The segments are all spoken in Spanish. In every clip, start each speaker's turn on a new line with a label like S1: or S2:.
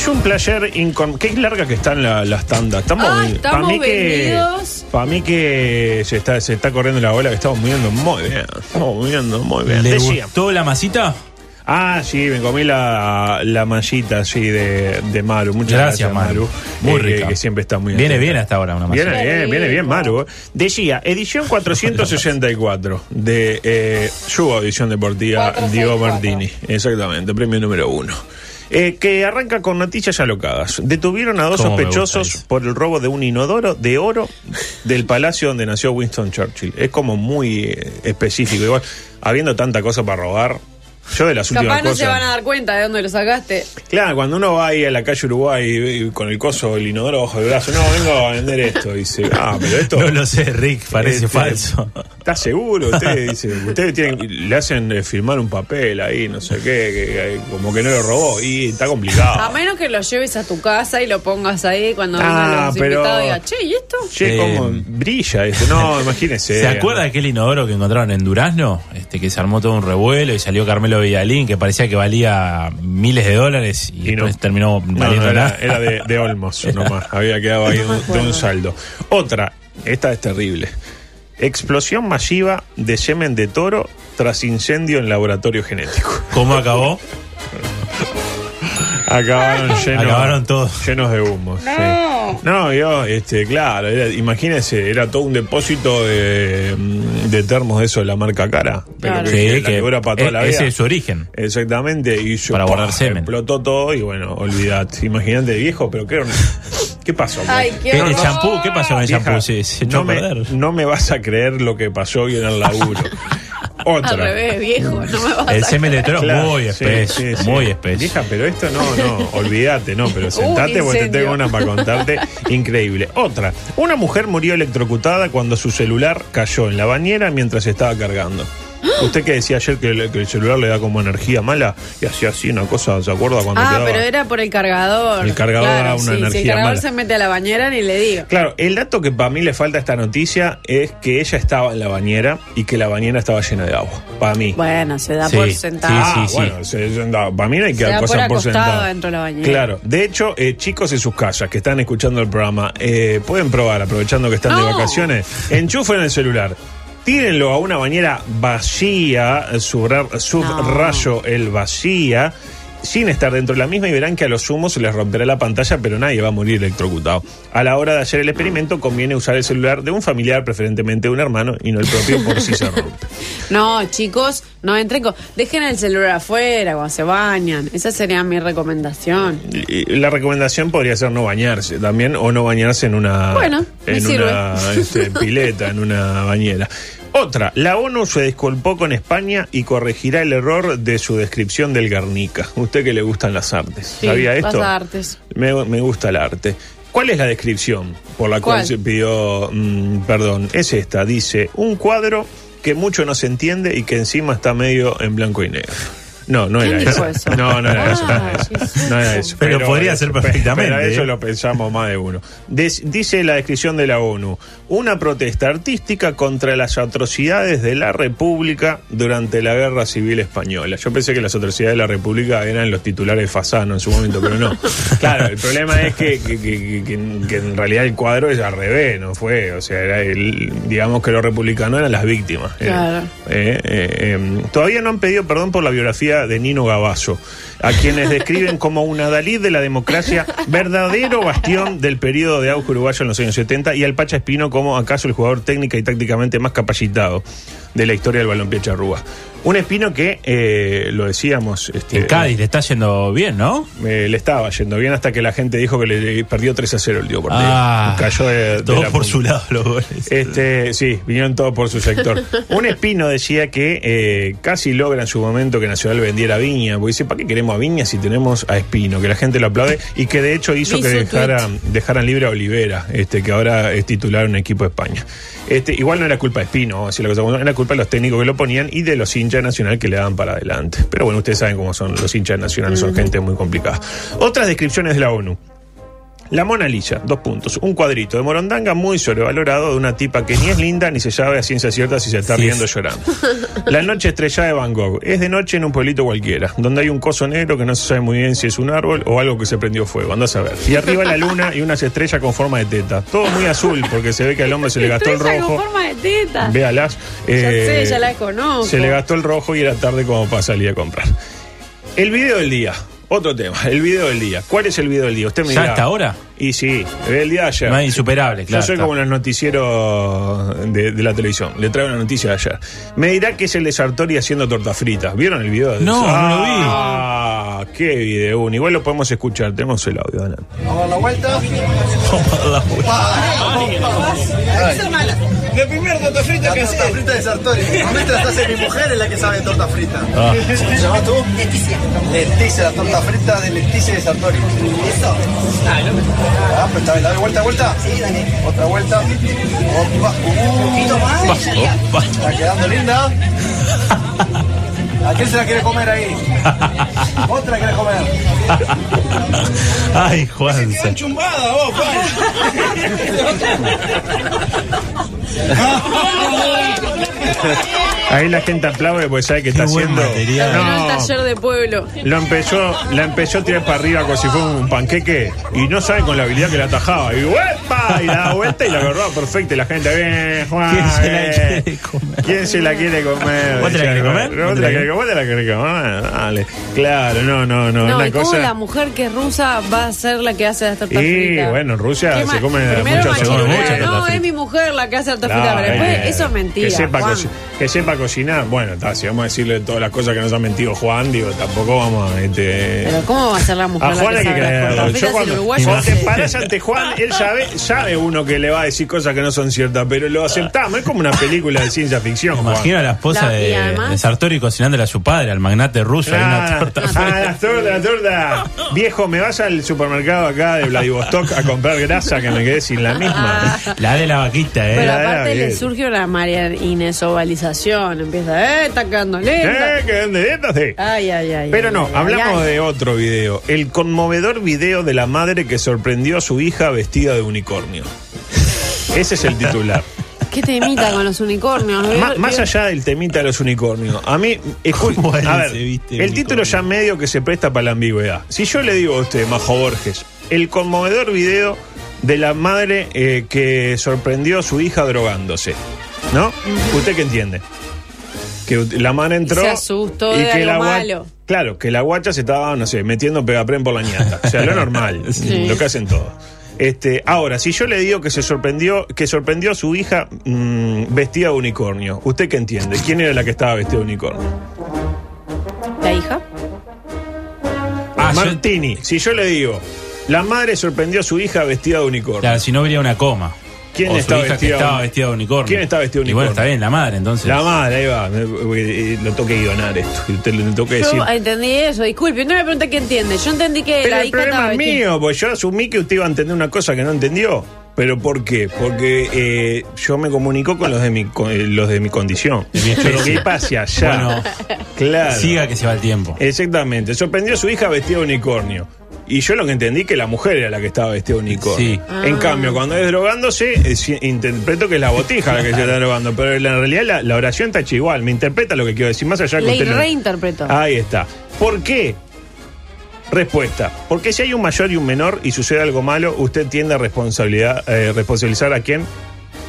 S1: Es un player incon... Qué larga que están la- las tandas. Estamos,
S2: Ah,
S1: para
S2: estamos
S1: mí que para mí que se está se está corriendo la bola que estamos moviendo muy bien. Estamos moviendo muy bien.
S3: ¿Le
S1: Decía.
S3: gustó la masita?
S1: Ah, sí, me comí la, la mallita así de, de Maru. Muchas gracias,
S3: Gracias, Maru.
S1: Maru.
S3: Muy
S1: Eh,
S3: rica.
S1: Que siempre está muy
S3: Viene
S1: atenta.
S3: bien hasta ahora una masita.
S1: Viene bien, viene bien, Maru. Decía, edición 464 de eh, su edición deportiva
S2: 464.
S1: Diego Martini. Exactamente, premio número uno. Eh, que arranca con noticias alocadas. Detuvieron a dos sospechosos por el robo de un inodoro de oro del palacio donde nació Winston Churchill. Es como muy eh, específico. Igual, habiendo tanta cosa para robar, yo de las últimas
S2: Capaz no
S1: cosas.
S2: se van a dar cuenta de dónde lo sacaste.
S1: Claro, cuando uno va ahí a la calle Uruguay y- y con el coso, el inodoro bajo el brazo, no, vengo a vender esto. Dice, ah, pero esto.
S3: No lo sé, Rick, parece
S1: Este,
S3: falso.
S1: ¿Está seguro? Usted dice, ustedes tienen, le hacen eh, firmar un papel ahí, no sé qué, que, que como que no lo robó. Y está
S2: A
S1: complicado.
S2: menos que lo lleves a tu casa y lo pongas ahí cuando
S1: Ah,
S2: vengan los
S1: pero-
S2: invitados y diga, che, ¿y esto?
S1: Che,
S3: Eh,
S1: como brilla. Dice, no, imagínese.
S3: ¿Se acuerda de aquel inodoro que encontraron en Durazno? Este, que se armó todo un revuelo y salió Carmelo Villalín, que parecía que valía miles de dólares y,
S1: Y no.
S3: después terminó
S1: No,
S3: valiendo
S1: no, era,
S3: nada.
S1: era de, de Olmos nomás. Había quedado ahí de un saldo. Otra, esta es terrible. Explosión masiva de semen de toro tras incendio en laboratorio genético.
S3: ¿Cómo acabó?
S1: Acabaron llenos,
S3: Acabaron todos.
S1: llenos de humo. sí.
S2: No.
S1: No, yo, este, claro, era- imagínese, era todo un depósito de, mm, de termos de eso de la marca cara. Pero
S2: Claro.
S1: que,
S3: Sí,
S1: la que dura para toda
S3: e-
S1: la vida.
S3: ese es su origen.
S1: Exactamente, y yo,
S3: Para
S1: ¡pah!
S3: guardar semen.
S1: Explotó todo y bueno, olvidate. Imagínate, viejo, pero ¿qué, qué pasó?
S2: Ay, qué
S3: ¿El champú? ¿Qué pasó con el champú? Se, se echó
S1: no,
S3: a
S1: me,
S3: perder.
S1: no me vas a creer lo que pasó hoy en el laburo. Otra.
S2: Al revés, viejo. No me vas
S3: El
S2: a
S3: semen de toro
S1: Claro,
S3: muy
S1: sí,
S3: espeso,
S1: sí, sí.
S3: muy espeso.
S1: Vieja, pero esto no, no, olvídate, no, pero sentate porque te tengo una para contarte increíble. Otra, una mujer murió electrocutada cuando su celular cayó en la bañera mientras estaba cargando. Usted que decía ayer que el, que el celular le da como energía mala y hacía así una cosa, ¿se acuerda cuando
S2: Ah,
S1: quedaba?
S2: pero era por el cargador.
S1: El cargador
S2: Claro,
S1: da una
S2: sí, Si el
S1: energía
S2: cargador
S1: mala.
S2: se mete a la bañera, ni le digo.
S1: Claro, el dato que para mí le falta a esta noticia es que ella estaba en la bañera y que la bañera estaba llena de agua. Para mí.
S2: Bueno, se da
S3: Sí,
S2: por
S3: sí,
S2: sentado.
S1: Ah,
S3: sí.
S1: bueno, se- se- no, para mí no hay que
S2: Se
S1: dar
S2: da
S1: cosas
S2: por
S1: por sentado.
S2: dentro de la bañera.
S1: Claro, de hecho, eh, chicos en sus casas que están escuchando el programa, eh, pueden probar, aprovechando que están de vacaciones, enchufen el celular. Tírenlo a una bañera vacía, subra- subrayo el vacía, sin estar dentro de la misma y verán que a los humos se les romperá la pantalla, pero nadie va a morir electrocutado. A la hora de hacer el experimento conviene usar el celular de un familiar, preferentemente de un hermano, y no el propio por si se rompe.
S2: No, chicos, no entren con... Dejen el celular afuera cuando se bañan. Esa sería mi recomendación.
S1: Y La recomendación podría ser no bañarse también o no bañarse en una
S2: Bueno,
S1: en una este, pileta, en una bañera. Otra, la ONU se disculpó con España y corregirá el error de su descripción del Guernica. Usted que le gustan las artes,
S2: Sí,
S1: ¿sabía
S2: las
S1: esto?
S2: artes.
S1: Me, me gusta el arte. ¿Cuál es la descripción por la cual se pidió mm, perdón? Es esta, dice, un cuadro que mucho no se entiende y que encima está medio en blanco y negro. No, no
S2: ¿Quién
S1: era
S2: dijo
S1: eso.
S2: eso?
S1: No, no era eso. No
S2: Ah,
S1: era eso. No era eso.
S3: Pero podría ser
S1: pe-
S3: perfectamente,
S1: Pero eso
S3: ¿eh?
S1: lo pensamos más de uno. Des- dice la descripción de la ONU, una protesta artística contra las atrocidades de la República durante la Guerra Civil Española. Yo pensé que las atrocidades de la República eran los titulares de Fasano en su momento, pero no. Claro, el problema es que, que- que- que- que en realidad el cuadro es al revés, no fue. O sea, era el- digamos que los republicanos eran las víctimas.
S2: Claro.
S1: eh, eh, eh, todavía no han pedido perdón por la biografía de Nino Gavazo, a quienes describen como una Dalí de la democracia, verdadero bastión del periodo de auge uruguayo en los años 70, y al Pacha Espino como acaso el jugador técnica y tácticamente más capacitado de la historia del balompié charrúa. Un Espino que, eh, lo decíamos... Este,
S3: En Cádiz le está yendo bien, ¿no?
S1: eh, le estaba yendo bien hasta que la gente dijo que le perdió 3 a 0 el tío partido.
S3: Ah,
S1: Cayó de, de
S3: todo
S1: la
S3: por
S1: punta.
S3: su lado los goles.
S1: Este, sí, vinieron todos por su sector. Un espino decía que eh, casi logra en su momento que Nacional vendiera a Viña, porque dice, ¿para qué queremos a Viña si tenemos a Espino? Que la gente lo aplaude y que de hecho hizo que dejara, dejaran libre a Olivera, este, que ahora es titular en un equipo de España. Este, igual no era culpa de Espino, decir la cosa, era culpa de los técnicos que lo ponían y de los hinchas Nacional que le daban para adelante. Pero bueno, ustedes saben cómo son los hinchas de Nacional, son gente muy complicada. Otras descripciones de la ONU. La Mona Lisa, dos puntos. Un cuadrito de Morondanga muy sobrevalorado de una tipa que ni es linda ni se sabe a ciencia cierta si se está
S3: Sí,
S1: riendo o llorando. La noche estrellada de Van Gogh. Es de noche en un pueblito cualquiera, donde hay un coso negro que no se sabe muy bien si es un árbol o algo que se prendió fuego. Andás a ver. Y arriba la luna y unas estrellas con forma de teta. Todo muy azul porque se ve que al hombre se le gastó el rojo.
S2: con forma de teta.
S1: Véalas.
S2: Ya
S1: Eh,
S2: sé, ya la conozco.
S1: Se le gastó el rojo y era tarde como para salir a comprar. El video del día. Otro tema, el video del día. ¿Cuál es el video del día? Usted me
S3: ¿Ya
S1: dirá.
S3: hasta ahora?
S1: Y sí, el día de ayer.
S3: No es insuperable, claro.
S1: Yo soy
S3: está.
S1: como los noticieros de, de la televisión. Le traigo una noticia de ayer. Me dirá que es el de Sartori haciendo tortas fritas. ¿Vieron el video? de
S3: No, no lo vi.
S1: Ah, qué video. Igual lo podemos escuchar. Tenemos el audio. adelante.
S4: Vamos a dar la vuelta.
S5: La primera torta frita
S4: La
S5: que
S4: torta frita de Sartori. Normalmente las hace mi mujer, es la que sabe torta frita.
S3: Ah.
S4: ¿Cómo se llama tú? Leticia. Leticia, la torta frita de Leticia de Sartori. Eso. Ah, pues está bien, dale vuelta, vuelta. Sí, dale. Otra vuelta. Opa. Un poquito más. Está quedando linda. ¿A quién se la quiere comer ahí? Otra quiere comer.
S3: Ay, Juanse.
S5: Chumbada, vos,
S1: Ahí la gente aplaude porque sabe que está
S3: buen
S1: haciendo.
S3: material.
S1: No,
S2: taller de pueblo.
S1: lo empezó, la empezó a tirar para arriba como si fuera un panqueque y no sabe con la habilidad que la atajaba. Y ¡uepa! Y la da vuelta y la agarraba perfecta. Y la gente, bien, Juan.
S3: ¿Quién se la quiere comer?
S1: ¿Quién se la quiere comer?
S3: ¿Vos te la querés comer?
S1: ¿Vos te la querés comer? ¿Vos te la querés comer? Dale. Claro, no, no, no.
S2: No,
S1: una
S2: y cómo
S1: cosa.
S2: la mujer que es rusa va a ser la que hace las tortas
S1: Y
S2: fritas.
S1: bueno, en Rusia
S2: Qué
S1: se
S2: ma-
S1: come
S2: Primero
S1: muchas
S3: se come muchas
S2: No,
S3: tortas
S2: es mi mujer la que hace tortas
S1: Claro,
S2: fritas, pero después
S1: eh,
S2: eso es mentira.
S1: Que sepa,
S2: Juan.
S1: que sepa cocinar. Bueno, está, si vamos a decirle todas las cosas que nos ha mentido Juan, digo, tampoco vamos a. Este,
S2: Pero ¿cómo va a ser la mujer
S1: a
S2: la
S1: Juan
S2: que
S1: hay que creerlo. Yo cuando, cuando te paras ante Juan, él sabe, sabe uno que le va a decir cosas que no son ciertas, pero lo aceptamos. Es como una película de ciencia ficción, Juan.
S3: Imagino a la esposa
S2: La-
S3: de,
S2: además-
S3: de Sartori cocinándole a su padre, al magnate ruso, una
S1: Ah,
S3: torta.
S1: ah, la torta, la torta. Viejo, ¿me vas al supermercado acá de Vladivostok a comprar grasa que me quedé sin la misma?
S3: La de la vaquita, ¿eh?
S2: Pero
S1: la-
S2: aparte
S1: la-
S2: le surge una María Inés ovalización. Empieza, eh, está quedando lenta.
S1: ¿Eh? ¿Que de dieta? Sí.
S2: Ay, ay, ay.
S1: Pero
S2: ay,
S1: no,
S2: ay,
S1: hablamos
S2: ay.
S1: de otro video. El conmovedor video de la madre que sorprendió a su hija vestida de unicornio. Ese es el titular.
S2: ¿Qué te imita con los unicornios?
S1: Más allá del temita de los unicornios, a mí,
S3: ¿Cómo
S1: a ver, el título ya medio que se presta para la ambigüedad. Si yo le digo a usted, Majo Borges, el conmovedor video de la madre eh, que sorprendió a su hija drogándose, ¿no? ¿Usted qué entiende? Que la madre entró
S2: se asustó de algo
S1: la
S2: malo.
S1: Claro, que la guacha se estaba, no sé, metiendo pegapren por la ñata. O sea, lo normal,
S2: Sí.
S1: lo que hacen todos. Este, ahora, si yo le digo que se sorprendió, que sorprendió a su hija mm, vestida de unicornio, ¿usted qué entiende? ¿Quién era la que estaba vestida de unicornio?
S2: ¿La hija?
S3: Ah, yo-
S1: Martini, si yo le digo, la madre sorprendió a su hija vestida de unicornio.
S3: Claro, si no habría una coma.
S1: ¿Quién
S3: o
S1: está
S3: su hija
S1: vestida
S3: que estaba vestida de unicornio.
S1: ¿Quién está vestida de
S3: Y bueno,
S1: unicornio?
S3: está bien, la madre, entonces.
S1: La madre, ahí va. eh, Lo tengo que guionar esto. Te lo tengo que decir.
S2: Yo entendí eso, disculpe, no me pregunté qué entiende. Yo entendí que
S1: Pero
S2: la
S1: el
S2: hija estaba
S1: problema es mío, porque yo asumí que usted iba a entender una cosa que no entendió. ¿Pero por qué? Porque eh, yo me comunico con los de mi, con, eh, los de mi condición.
S3: De mi.
S1: Pero ¿qué pasa allá?
S3: Bueno,
S1: claro.
S3: Siga que se va el tiempo.
S1: Exactamente. Sorprendió a su hija vestida de unicornio. Y yo lo que entendí que la mujer era la que estaba vestida de unicornio.
S3: Sí.
S1: En
S2: Ah.
S1: cambio, cuando es drogándose, es- interpreto que es la botija la que se está drogando. Pero en realidad la, la oración está hecha igual. Me interpreta lo que quiero decir. Más allá que
S2: Le
S1: usted. no-
S2: reinterpretó.
S1: Ahí está. ¿Por qué? Respuesta. Porque si hay un mayor y un menor y sucede algo malo, usted tiende a responsabilidad, eh, responsabilizar a quién?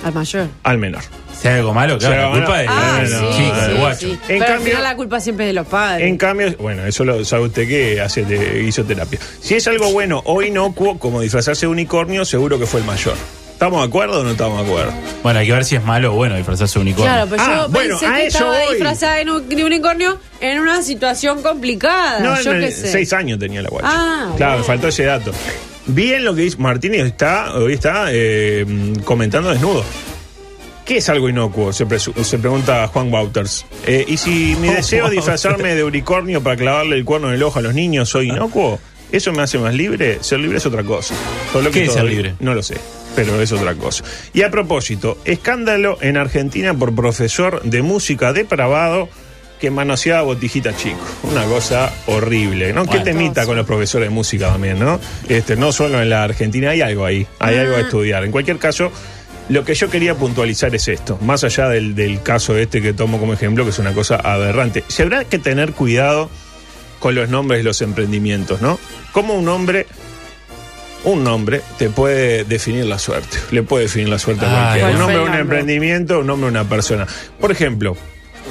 S2: Al mayor.
S1: Al menor.
S3: Si hay algo malo, claro, la culpa es
S2: Ah,
S1: no,
S2: sí,
S1: no,
S2: sí,
S1: no,
S3: del
S2: sí,
S3: guacho.
S2: sí.
S1: En
S2: Pero al
S1: cambio-
S2: final la culpa siempre es de los padres.
S1: En cambio, bueno, eso lo sabe usted que hace de- hizo terapia. Si es algo bueno o inocuo, como disfrazarse de unicornio, seguro que fue el mayor. ¿Estamos de acuerdo o no estamos de acuerdo?
S3: Bueno, hay que ver si es malo o bueno disfrazarse de unicornio.
S2: Claro, pero
S1: Ah,
S2: yo
S1: bueno,
S2: pensé
S1: a
S2: que
S1: eso
S2: estaba
S1: voy.
S2: disfrazada de un- de unicornio en una situación complicada.
S1: No,
S2: yo
S1: no,
S2: qué sé.
S1: seis años tenía la guacha.
S2: Ah,
S1: claro, me faltó ese dato. Bien lo que dice Martínez está, hoy está eh, comentando desnudo. ¿Qué es algo inocuo? Se, pregunta Juan Wouters. Eh, ¿Y si mi deseo es disfrazarme de unicornio para clavarle el cuerno en el ojo a los niños soy inocuo? ¿Eso me hace más libre? Ser libre es otra cosa. Por lo
S3: ¿Qué
S1: que
S3: es ser libre?
S1: No lo sé, pero es otra cosa. Y a propósito, escándalo en Argentina por profesor de música depravado que manoseaba botijita chico. Una cosa horrible, ¿no? ¿Qué temita con los profesores de música también, ¿no? Este, no solo en la Argentina, hay algo ahí, hay algo a estudiar. En cualquier caso, lo que yo quería puntualizar es esto, más allá del, del caso este que tomo como ejemplo, que es una cosa aberrante. Se habrá que tener cuidado con los nombres de los emprendimientos, ¿no? Como un hombre, un nombre te puede definir la suerte, le puede definir la suerte a
S3: Ah,
S1: cualquiera.
S2: ¿cuál
S1: Un nombre de un emprendimiento, un nombre de una persona. Por ejemplo,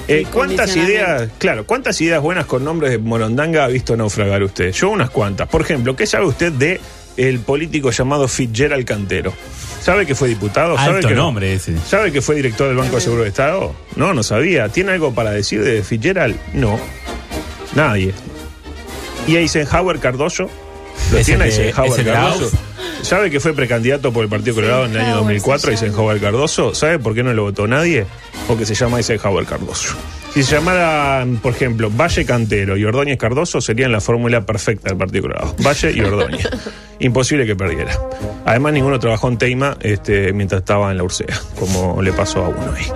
S1: eh, ¿cuántas ideas, claro, cuántas ideas buenas con nombres de Morondanga ha visto naufragar usted? Yo unas cuantas. Por ejemplo, ¿qué sabe usted de el político llamado Fitzgerald Cantero? ¿Sabe que fue diputado? ¿Sabe
S3: Alto
S1: que no?
S3: nombre ese.
S1: ¿Sabe que fue director del Banco de Seguro de Estado? No, no sabía. ¿Tiene algo para decir de Fitzgerald? No. Nadie. ¿Y Eisenhower Cardoso? ¿Lo
S3: ¿Es
S1: tiene
S3: el de-
S1: Eisenhower
S3: es el de
S1: Cardoso? ¿Sabe que fue precandidato por el Partido Colorado en el año
S2: Eisenhower
S1: 2004,
S2: se llama.
S1: Eisenhower Cardoso? ¿Sabe por qué no lo votó nadie? Porque se llama Eisenhower Cardoso. Si se llamara, por ejemplo, Valle Cantero y Ordóñez Cardoso, serían la fórmula perfecta del Partido Colorado. Valle y Ordóñez. Imposible que perdiera. Además, ninguno trabajó en Teima este, mientras estaba en la Ursea, como le pasó a uno ahí.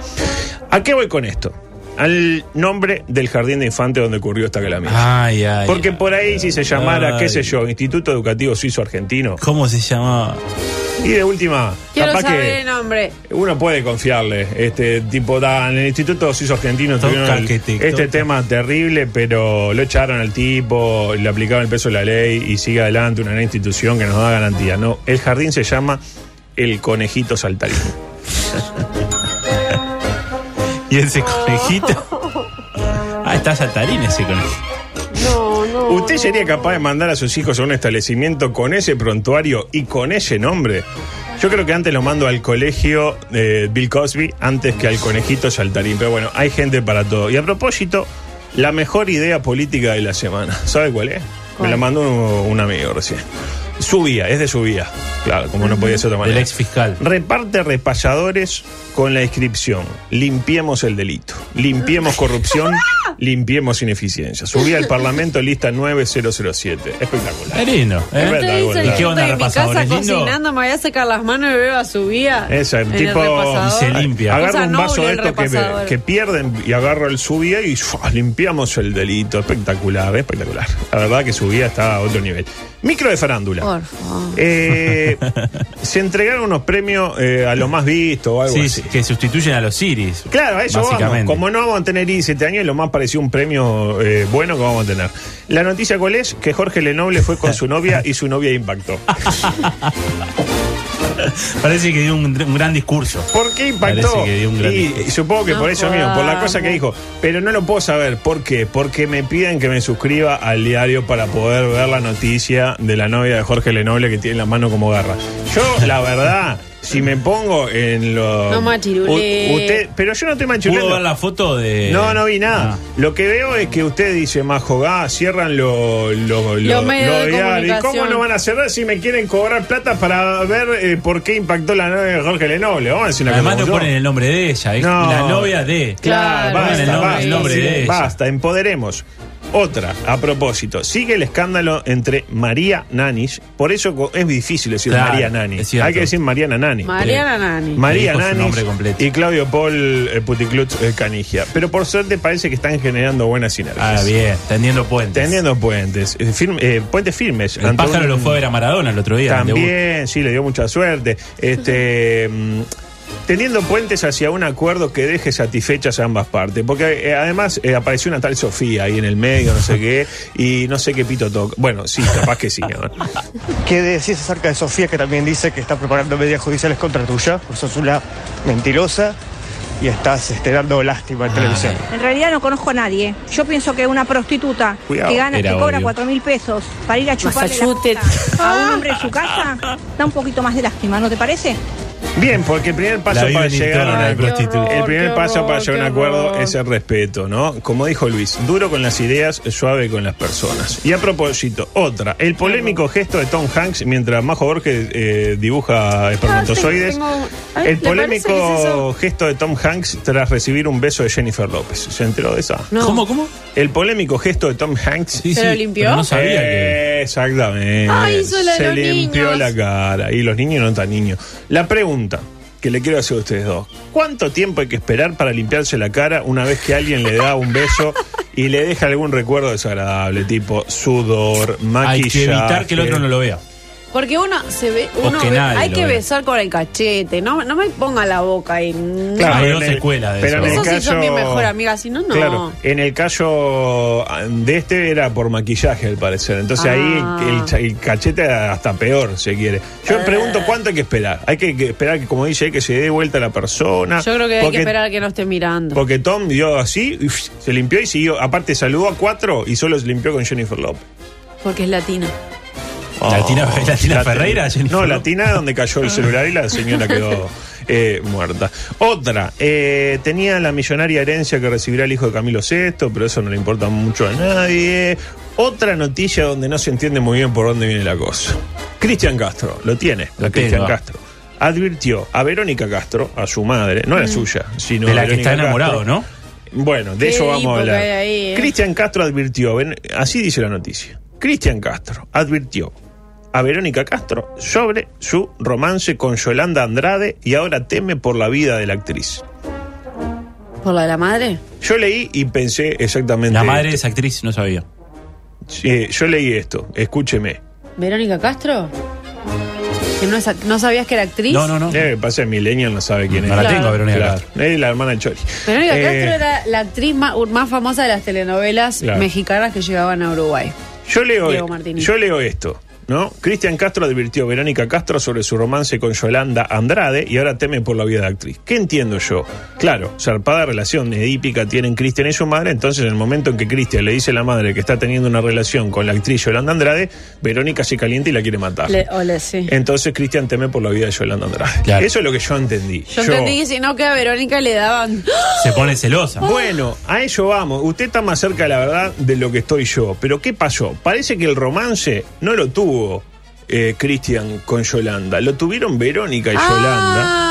S1: ¿A qué voy con esto? Al nombre del jardín de infantes donde ocurrió esta calamidad.
S3: Ay, ay.
S1: Porque por ahí, si se llamara, qué sé yo, Instituto Educativo Suizo Argentino,
S3: ¿Cómo se llama?
S1: y de última,
S2: Quiero
S1: capaz
S2: saber
S1: que
S2: el nombre.
S1: uno puede confiarle. Este tipo, da, en el Instituto Suizo Argentino
S3: Toca
S1: tuvieron el-
S3: que te
S1: este
S3: toca.
S1: tema terrible, pero lo echaron al tipo, le aplicaban el peso de la ley y sigue adelante una gran institución que nos da garantía. No, el jardín se llama El Conejito Saltarín.
S3: ¿Y ese conejito? Ah, está saltarín ese conejito.
S2: No, no.
S1: ¿Usted sería capaz de mandar a sus hijos a un establecimiento con ese prontuario y con ese nombre? Yo creo que antes lo mando al colegio de Bill Cosby antes que al conejito saltarín. Pero bueno, hay gente para todo. Y a propósito, la mejor idea política de la semana. ¿Sabe cuál es?
S2: ¿Cuál?
S1: Me la mandó un, un amigo recién. Subía, es de subía. Claro, como no podía ser de otra manera.
S3: ex fiscal.
S1: Reparte repalladores con la inscripción. Limpiemos el delito. Limpiemos corrupción. limpiemos ineficiencia. Subí al Parlamento lista 9007. Espectacular.
S3: Está lindo,
S1: Es
S3: ¿eh?
S2: que
S3: ¿Y qué onda,
S2: en mi casa cocinando, me voy a secar las manos y veo a subía.
S1: Esa,
S2: en
S1: tipo,
S2: el repasador.
S3: se limpia.
S1: Agarro un vaso de
S2: el
S1: estos que,
S2: repasador.
S1: que pierden y agarro el subía y ¡fua! limpiamos el delito. Espectacular, espectacular. La verdad que subía está a otro nivel. Micro de farándula.
S2: Por favor.
S1: Eh, se entregaron unos premios eh, a lo más visto o algo
S3: Sí,
S1: así.
S3: que sustituyen a los Iris.
S1: Claro, a eso vamos. Como no vamos a tener I 7 años, lo más parecido a un premio eh, bueno que vamos a tener. La noticia cuál es? Que Jorge Lenoble fue con su novia y su novia impactó.
S3: Parece que dio un, un gran discurso.
S1: ¿Por qué impactó?
S3: Parece que dio un gran
S1: y,
S3: discurso.
S1: y supongo que
S2: No
S1: por eso mismo, por la cosa que dijo. Pero no lo puedo saber. ¿Por qué? Porque me piden que me suscriba al diario para poder ver la noticia de la novia de Jorge Lenoble que tiene la mano como garra. Yo, la verdad, si me pongo en lo.
S2: No machirulé.
S1: U- Usted, pero yo no estoy machirulando.
S3: ¿Pudo ver la foto de.?
S1: No, no vi nada.
S3: Ah.
S1: Lo que veo es que usted dice, Majogá, cierran los lo, lo-
S2: Los medios de
S1: diarios. ¿Y cómo no van a cerrar si me quieren cobrar plata para ver eh, por qué impactó la novia de Jorge Lenoble? Vamos a decir una
S3: Además
S1: cosa
S3: no ponen el nombre de ella, es
S1: No.
S3: la novia de.
S2: Claro,
S1: basta,
S3: Pongan el nombre-
S1: basta,
S3: el nombre de ella.
S1: basta, empoderemos. Otra, a propósito, sigue el escándalo entre María Nanis, por eso es difícil decir
S3: Claro,
S1: María Nani.
S3: es cierto.
S1: Hay que decir Mariana Nani.
S2: Mariana Nani.
S1: María
S3: completo.
S1: y Claudio Paul eh, Puticlut eh, Canigia. Pero por suerte parece que están generando buenas sinergias.
S3: Ah, bien, tendiendo puentes.
S1: Tendiendo puentes, eh, firme- eh, puentes firmes.
S3: El pájaro
S1: un-
S3: lo fue a ver a Maradona el otro día.
S1: También, sí, le dio mucha suerte. Este. Teniendo puentes hacia un acuerdo que deje satisfechas a ambas partes. Porque eh, además eh, apareció una tal Sofía ahí en el medio, no sé qué, y no sé qué pito toca. Bueno, sí, capaz que sí. ¿no?
S5: ¿Qué decís acerca de Sofía que también dice que está preparando medidas judiciales contra tuya? Por sos una mentirosa y estás este, dando lástima en
S3: Ah,
S5: televisión.
S6: En realidad no conozco a nadie. Yo pienso que una prostituta
S1: Cuidado.
S6: que gana,
S3: Era
S6: que cobra
S3: obvio.
S6: cuatro mil pesos para ir a chuparle la
S2: Massachusetts.
S6: costa a un hombre en su casa da un poquito más de lástima, ¿no te parece?
S1: Bien, porque el primer paso para llegar a
S3: prostituta.
S1: El primer paso para llegar a un acuerdo
S2: horror.
S1: es el respeto, ¿no? Como dijo Luis, duro con las ideas, suave con las personas. Y a propósito, otra, el polémico gesto de Tom Hanks mientras Majo Borges eh, dibuja espermatozoides.
S2: tengo- Ay,
S1: el
S2: ¿le parece que es
S1: polémico gesto de Tom Hanks tras recibir un beso de Jennifer López. ¿Se enteró de esa?
S2: No.
S3: ¿Cómo, cómo?
S1: El polémico gesto de Tom Hanks.
S3: Sí,
S2: ¿Se lo limpió?
S3: pero no sabía que.
S1: Eh, Exactamente.
S2: Ay, hizo la de
S1: Se limpió
S2: niños.
S1: la cara. Y los niños no tan niños. La pregunta. Que le quiero hacer a ustedes dos. ¿Cuánto tiempo hay que esperar para limpiarse la cara una vez que alguien le da un beso y le deja algún recuerdo desagradable, tipo sudor, maquillaje?
S3: Hay que evitar que el otro no lo vea.
S2: Porque uno se ve, uno
S3: que
S2: ve-
S3: nadie
S2: hay
S3: lo
S2: que besar con el cachete, no, no me ponga la boca ahí.
S1: Claro,
S3: Hay
S1: en
S3: dos
S1: el-
S3: secuelas de
S1: pero
S3: eso.
S1: en el
S2: Eso sí son mi
S1: caso-
S2: mejor amiga, si no, no.
S1: Claro, en el caso de este era por maquillaje al parecer, entonces
S2: Ah.
S1: ahí el, cha- el cachete hasta peor se quiere. Yo me
S2: Eh.
S1: pregunto cuánto hay que esperar. Hay que, que esperar que, como dice, que se dé vuelta la persona.
S2: Yo creo que hay
S1: porque,
S2: que esperar a que no esté mirando.
S1: Porque Tom dio así, y se limpió y siguió. Aparte saludó a cuatro y solo se limpió con Jennifer Lopez.
S2: Porque es latina.
S3: ¿Latina- Latina
S1: Lati-
S3: Ferreira, Jennifer
S1: No,
S3: Lopez?
S1: Latina donde cayó el celular y la señora quedó eh, muerta. Otra, eh, tenía la millonaria herencia que recibirá el hijo de Camilo VI, pero eso no le importa mucho a nadie. Otra noticia donde no se entiende muy bien por dónde viene la cosa. Cristian Castro, lo tiene, la
S3: Lo
S1: Cristian. Castro. Advirtió a Verónica Castro, a su madre, no la suya, sino
S3: De la que está enamorado,
S1: Castro.
S3: ¿no?
S1: Bueno, de eso vamos a hablar.
S2: eh.
S1: Cristian Castro advirtió, así dice la noticia. Cristian Castro advirtió a Verónica Castro sobre su romance con Yolanda Andrade y ahora teme por la vida de la actriz.
S2: ¿Por la de la madre?
S1: Yo leí y pensé exactamente.
S3: La madre
S1: esto.
S3: es actriz, no sabía.
S1: Sí, yo leí esto, escúcheme.
S2: ¿Verónica Castro? ¿Que no, es no sabías que era actriz?
S3: No, no, no.
S1: Eh, pasa Millennial no sabe quién
S3: No
S1: es.
S3: la
S2: Claro.
S3: tengo, Verónica
S1: Claro,
S3: Castro.
S1: es la hermana de Chori.
S2: Verónica
S1: Eh,
S2: Castro era la actriz más, más famosa de las telenovelas
S1: Claro.
S2: mexicanas que llegaban a Uruguay.
S1: Yo leo, yo leo esto, ¿no? Cristian Castro advirtió a Verónica Castro sobre su romance con Yolanda Andrade y ahora teme por la vida de actriz. ¿Qué entiendo yo? Claro, zarpada relación edípica tienen Cristian y su madre, entonces en el momento en que Cristian le dice a la madre que está teniendo una relación con la actriz Yolanda Andrade, Verónica se calienta y la quiere matar.
S2: Le, sí.
S1: Entonces Cristian teme por la vida de Yolanda Andrade.
S3: Claro.
S1: Eso es lo que yo entendí.
S2: Yo, entendí que si no que a Verónica le daban.
S3: Se pone celosa.
S1: Bueno, a ello vamos. Usted está más cerca de la verdad de lo que estoy yo. Pero ¿qué pasó? Parece que el romance no lo tuvo eh, Cristian con Yolanda. Lo tuvieron Verónica y Yolanda.
S2: Ah.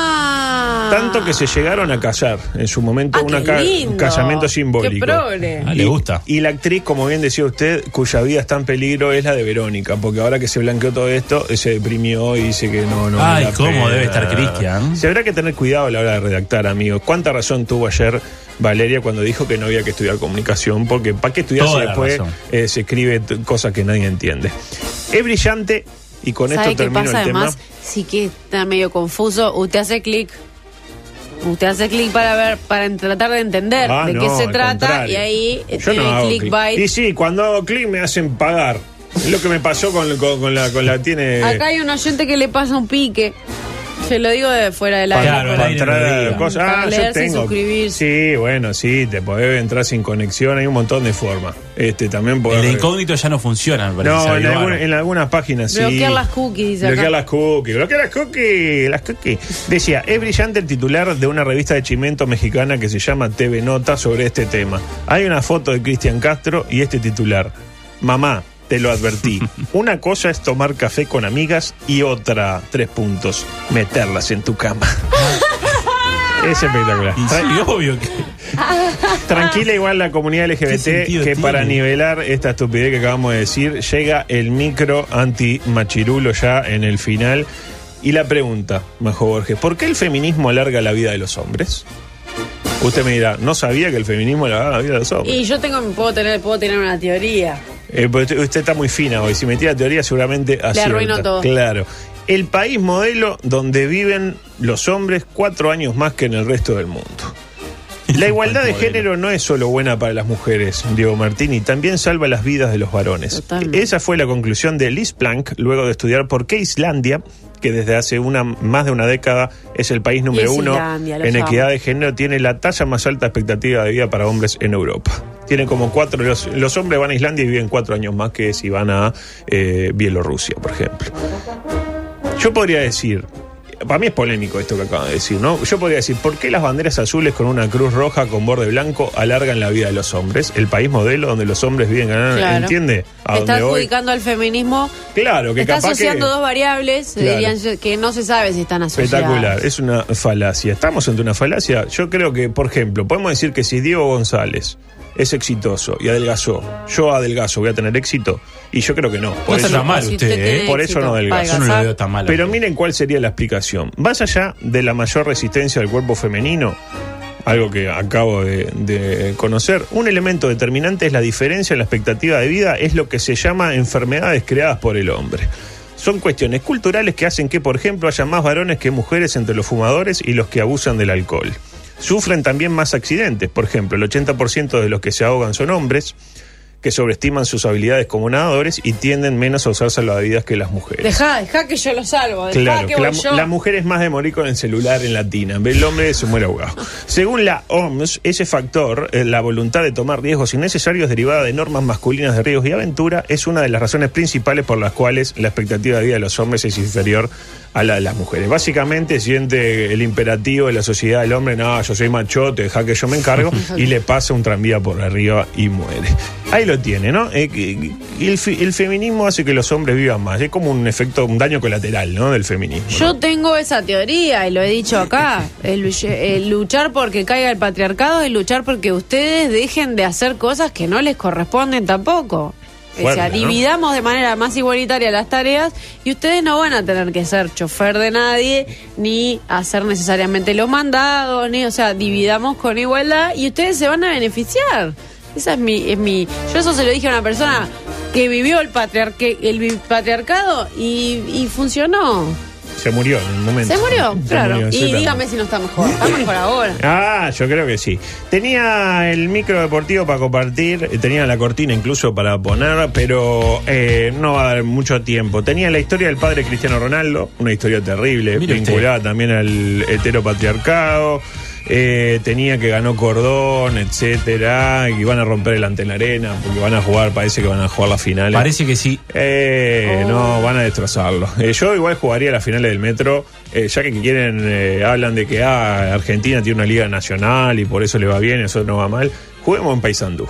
S1: Tanto que se llegaron a casar en su momento,
S2: Ah,
S1: una
S2: qué
S1: ca-
S2: lindo.
S1: un casamiento simbólico.
S2: Qué.
S3: Ah, le gusta.
S1: Y la actriz, como bien decía usted, cuya vida está en peligro es la de Verónica, porque ahora que se blanqueó todo esto, se deprimió y dice que no, no.
S3: Ay, cómo
S1: pena.
S3: debe estar Cristian.
S1: Se habrá que tener cuidado a la hora de redactar, amigos. ¿Cuánta razón tuvo ayer Valeria cuando dijo que no había que estudiar comunicación? Porque ¿para qué estudiar si
S3: Toda la
S1: después eh, se escribe cosas que nadie entiende? Es brillante y con
S2: ¿Sabe
S1: esto
S2: qué
S1: termino
S2: pasa
S1: el tema.
S2: además? Sí que está medio confuso. Usted hace clic. Usted hace clic para ver, para tratar de entender
S1: Ah,
S2: de
S1: no,
S2: qué se trata
S1: contrario.
S2: y ahí eh,
S1: Yo
S2: tiene
S1: no
S2: clickbait.
S1: clic. Y sí, cuando hago clic me hacen pagar. Es lo que me pasó con, con- con la, con la tiene.
S2: Acá hay un oyente que le pasa un pique. Se lo digo de fuera del aire.
S3: Claro,
S1: para entrar cosas.
S2: Para
S1: Ah, yo tengo.
S2: suscribirse.
S1: Sí, bueno, sí, te podés entrar sin conexión, hay un montón de formas. Este también
S3: El
S1: podés.
S3: incógnito ya no funciona, me parece.
S1: No, en, algún- en algunas páginas sí.
S2: Bloquear las cookies,
S1: Bloquear
S2: acá.
S1: las cookies. Bloquear las cookies. Las cookies. Decía, es brillante el titular de una revista de chimento mexicana que se llama TV Nota sobre este tema. Hay una foto de Cristian Castro y este titular. Mamá, te lo advertí. Una cosa es tomar café con amigas y otra, tres puntos, meterlas en tu cama. es espectacular.
S3: Y sí, obvio que.
S1: Tranquila igual la comunidad
S3: ¿Qué
S1: LGBT que
S3: tiene?
S1: para nivelar esta estupidez que acabamos de decir, llega el micro anti-machirulo ya en el final. Y la pregunta, Majo Borges, ¿por qué el feminismo alarga la vida de los hombres? Usted me dirá, no sabía que el feminismo alarga la vida de los hombres.
S2: Y yo tengo, puedo tener, puedo tener una teoría.
S1: Eh, usted, está muy fina hoy. Si me tira teoría, seguramente acierta.
S2: arruino todo.
S1: Claro. El país modelo donde viven los hombres cuatro años más que en el resto del mundo. La igualdad de género no es solo buena para las mujeres, Diego Martini, también salva las vidas de los varones.
S2: Totalmente.
S1: Esa fue la conclusión de Liz Planck luego de estudiar por qué Islandia, que desde hace una, más de una década es el país número uno
S2: Islandia,
S1: en
S2: amo.
S1: equidad de género, tiene la talla más alta expectativa de vida para hombres en Europa. Tiene como cuatro, los, los hombres van a Islandia y viven cuatro años más que si van a eh, Bielorrusia, por ejemplo. Yo podría decir, para mí es polémico esto que acabo de decir, ¿no? Yo podría decir, ¿por qué las banderas azules con una cruz roja con borde blanco alargan la vida de los hombres? El país modelo donde los hombres viven ganando,
S2: Claro.
S1: ¿entiende? A
S2: Está adjudicando al feminismo.
S1: Claro, que
S2: está
S1: capaz
S2: asociando
S1: que...
S2: dos variables
S1: Claro.
S2: dirían que no se sabe si están asociadas.
S1: Espectacular, es una falacia. ¿Estamos ante una falacia? Yo creo que, por ejemplo, podemos decir que si Diego González es exitoso y adelgazó, yo adelgazo, voy a tener éxito. Y yo creo que no. Por
S3: está
S1: eso,
S3: tan mal usted, ¿eh?
S1: por eso no.
S3: Yo no lo veo tan mal.
S1: Pero miren cuál sería la explicación. Más allá de la mayor resistencia del cuerpo femenino, algo que acabo de, de conocer, un elemento determinante es la diferencia en la expectativa de vida, es lo que se llama enfermedades creadas por el hombre. Son cuestiones culturales que hacen que, por ejemplo, haya más varones que mujeres entre los fumadores y los que abusan del alcohol. Sufren también más accidentes. Por ejemplo, el 80% de los que se ahogan son hombres que sobreestiman sus habilidades como nadadores y tienden menos a usar salvavidas que las mujeres.
S2: Dejá, dejá que yo lo salvo. Dejá
S1: Claro,
S2: que yo.
S1: la mujer es más de morir con el celular en la tina. El hombre se muere ahogado. Según la OMS, ese factor, eh, la voluntad de tomar riesgos innecesarios derivada de normas masculinas de riesgos y aventura, es una de las razones principales por las cuales la expectativa de vida de los hombres es inferior a la de las mujeres. Básicamente siente el imperativo de la sociedad del hombre, no, yo soy machote, deja que yo me encargo, y le pasa un tranvía por arriba y muere. Ahí lo tiene, ¿no? Eh, el, el feminismo hace que los hombres vivan más. Es como un efecto, un daño colateral, ¿no? Del feminismo. ¿no?
S2: Yo tengo esa teoría y lo he dicho acá. El, el luchar porque caiga el patriarcado es luchar porque ustedes dejen de hacer cosas que no les corresponden tampoco. o sea, dividamos de manera más igualitaria las tareas y ustedes no van a tener que ser chofer de nadie ni hacer necesariamente los mandados, ni, o sea, dividamos con igualdad y ustedes se van a beneficiar. Esa es mi, es mi. Yo eso se lo dije a una persona que vivió el patriarque, el patriarcado y, y funcionó.
S1: Se murió en un momento.
S2: Se murió,
S1: Se
S2: claro.
S1: murió,
S2: y dígame si no está mejor. Está mejor ahora.
S1: Ah, yo creo que sí. Tenía el micro deportivo para compartir, eh, tenía la cortina incluso para poner, pero eh, no va a dar mucho tiempo. Tenía la historia del padre Cristiano Ronaldo, una historia terrible,
S3: Mire usted.
S1: vinculada también al heteropatriarcado. Eh, tenía que ganó Cordón, etcétera, y van a romper el ante la arena porque van a jugar, parece que van a jugar la final.
S3: Parece que sí.
S1: Eh,
S2: Oh.
S1: No, van a destrozarlo. Eh, yo igual jugaría las finales del Metro, eh, ya que quieren, eh, hablan de que ah, Argentina tiene una liga nacional y por eso le va bien, eso no va mal. Juguemos en Paysandú.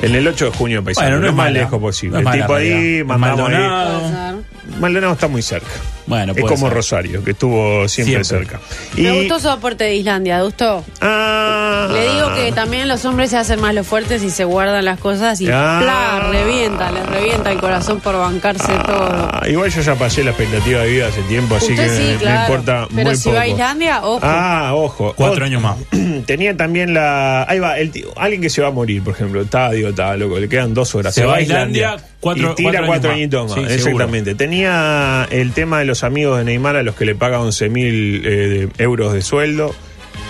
S1: En el 8 de junio en Paysandú,
S3: Bueno, no
S1: lo
S3: es
S1: más
S3: mala.
S1: lejos posible.
S3: No
S1: el tipo ahí.
S3: Maldonado.
S1: Maldonado está muy cerca.
S3: Bueno,
S1: es como
S3: ser.
S1: Rosario, que estuvo siempre,
S3: Siempre.
S1: cerca.
S2: Me gustó su aporte de Islandia, gustó.
S1: Ah,
S2: Le digo que también los hombres se hacen más los fuertes y se guardan las cosas y
S1: Ah.
S2: ¡plá! revienta, les revienta el corazón por bancarse todo.
S1: Ah, igual yo ya pasé la expectativa de vida hace tiempo, así
S2: Usted
S1: que
S2: sí,
S1: me- importa
S2: Pero
S1: muy
S2: si
S1: poco.
S2: va a Islandia, ojo.
S1: Ah, ojo.
S3: Cuatro años más.
S1: Tenía también la. Ahí va, el tío- alguien que se va a morir, por ejemplo. Está, digo, está loco, le quedan dos horas.
S3: Se va a Islandia, cuatro-
S1: y tira
S3: cuatro
S1: añitos
S3: más.
S1: más.
S3: Sí, seguro.
S1: Exactamente. Tenía el tema de los amigos de Neymar a los que le paga 11 mil eh, euros de sueldo.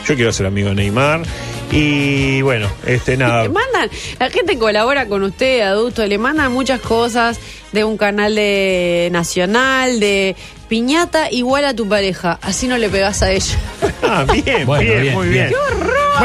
S1: Yo quiero ser amigo de Neymar. Y bueno, este nada.
S2: Le mandan, la gente colabora con usted, adulto, le mandan muchas cosas de un canal de nacional, de piñata igual a tu pareja, así no le pegas a ella.
S1: Ah, bien,
S3: Bueno,
S1: bien,
S3: bien,
S1: muy bien.
S3: bien.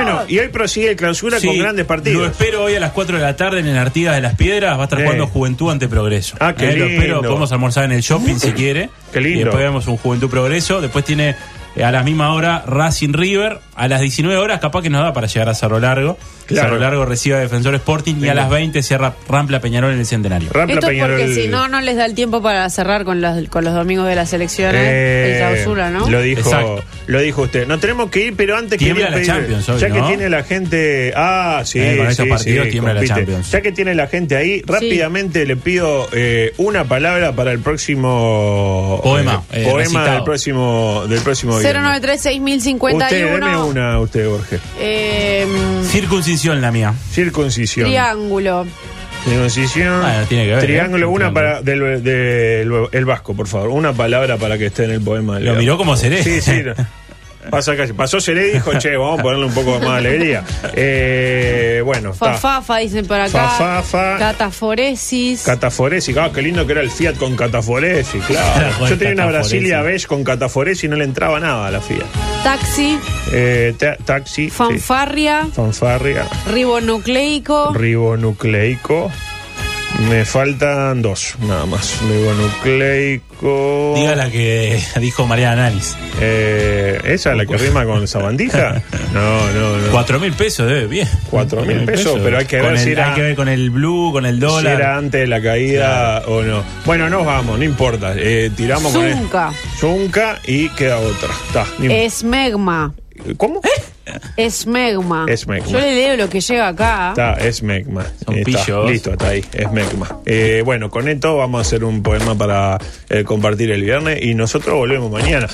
S1: Bueno, y hoy prosigue el clausura con grandes
S3: Lo
S1: partidos.
S3: espero hoy a las 4 de la tarde en el Artigas de las Piedras. Va a estar jugando Juventud ante Progreso.
S1: Ah, qué
S3: Eh, Lo espero.
S1: lindo.
S3: Podemos almorzar en el shopping si quiere.
S1: Qué lindo.
S3: Y después vemos un Juventud Progreso. Después tiene eh, a la misma hora Racing River. A las 19 horas, capaz que nos da para llegar a Cerro Largo.
S1: Claro.
S3: Cerro Largo recibe a Defensor Sporting. Y a las 20 cierra Rampla Peñarol en el Centenario.
S1: Rampla
S2: Esto es
S1: Peñarol-
S2: porque si no, no les da el tiempo para cerrar con los, con los domingos de las elecciones,
S1: Eh,
S2: el clausura, ¿no?
S1: Lo dijo,
S3: Exacto.
S1: lo dijo usted. No tenemos que ir, pero antes
S3: Tiembla
S1: quería
S3: la Champions hoy,
S1: ya que tiene la gente, ah, sí,
S3: Eh, con estos
S1: sí,
S3: partidos
S1: sí,
S3: tiembla la. Champions.
S1: Ya que tiene la gente ahí, rápidamente le pido eh, una palabra para el próximo
S3: Poema,
S1: eh,
S3: eh,
S1: poema
S3: recitado.
S1: del próximo del próximo viernes.
S2: 093
S1: Usted, deme
S2: 6051
S1: una, usted, Jorge.
S2: eh,
S3: Circuncisión la mía.
S1: Circuncisión.
S2: triángulo.
S1: Circuncisión.
S3: Bueno, tiene que ver,
S1: Triángulo,
S3: ¿eh?
S1: una
S3: Triángulo.
S1: para del, del- el vasco, por favor. Una palabra para que esté en el poema. del
S3: Lo miró como seré.
S1: Sí, sí. Pasa casi. Pasó Seré y dijo, che, vamos a ponerle un poco más de alegría. Eh, bueno.
S2: Fafafa, dicen por acá.
S1: Fafafa.
S2: Cataforesis.
S1: Cataforesi, claro, qué lindo que era el Fiat con Cataforesi, claro. Yo tenía una. Brasilia Beige con Cataforesi y no le entraba nada a la Fiat.
S2: taxi.
S1: Eh, ta- taxi, sí.
S2: Fanfarria.
S1: fanfarria,
S2: Ribonucleico.
S1: ribonucleico. Me faltan dos, nada más. Ribonucleico.
S3: Diga la que dijo Mariana Nanis.
S1: Eh, ¿Esa es la que rima con sabandija? No, no, no.
S3: Cuatro mil pesos, debe, bien.
S1: Cuatro mil pesos, pero hay que
S3: Con
S1: ver
S3: el-
S1: si era-
S3: Hay que ver con el blue, con el
S1: Si
S3: dólar.
S1: era antes de la caída o no. Bueno, nos vamos, no importa. Eh, tiramos con el-
S2: Zunca.
S1: Zunca y queda otra. Está, ni-
S2: Esmegma.
S1: ¿Cómo?
S2: Esmegma.
S1: Esmegma.
S2: Yo le leo lo que llega acá.
S1: Está, es Megma.
S3: Son
S1: Está,
S3: pillos.
S1: Listo, está ahí, es Megma. Eh, bueno, con esto vamos a hacer un poema para eh, compartir el viernes y nosotros volvemos mañana.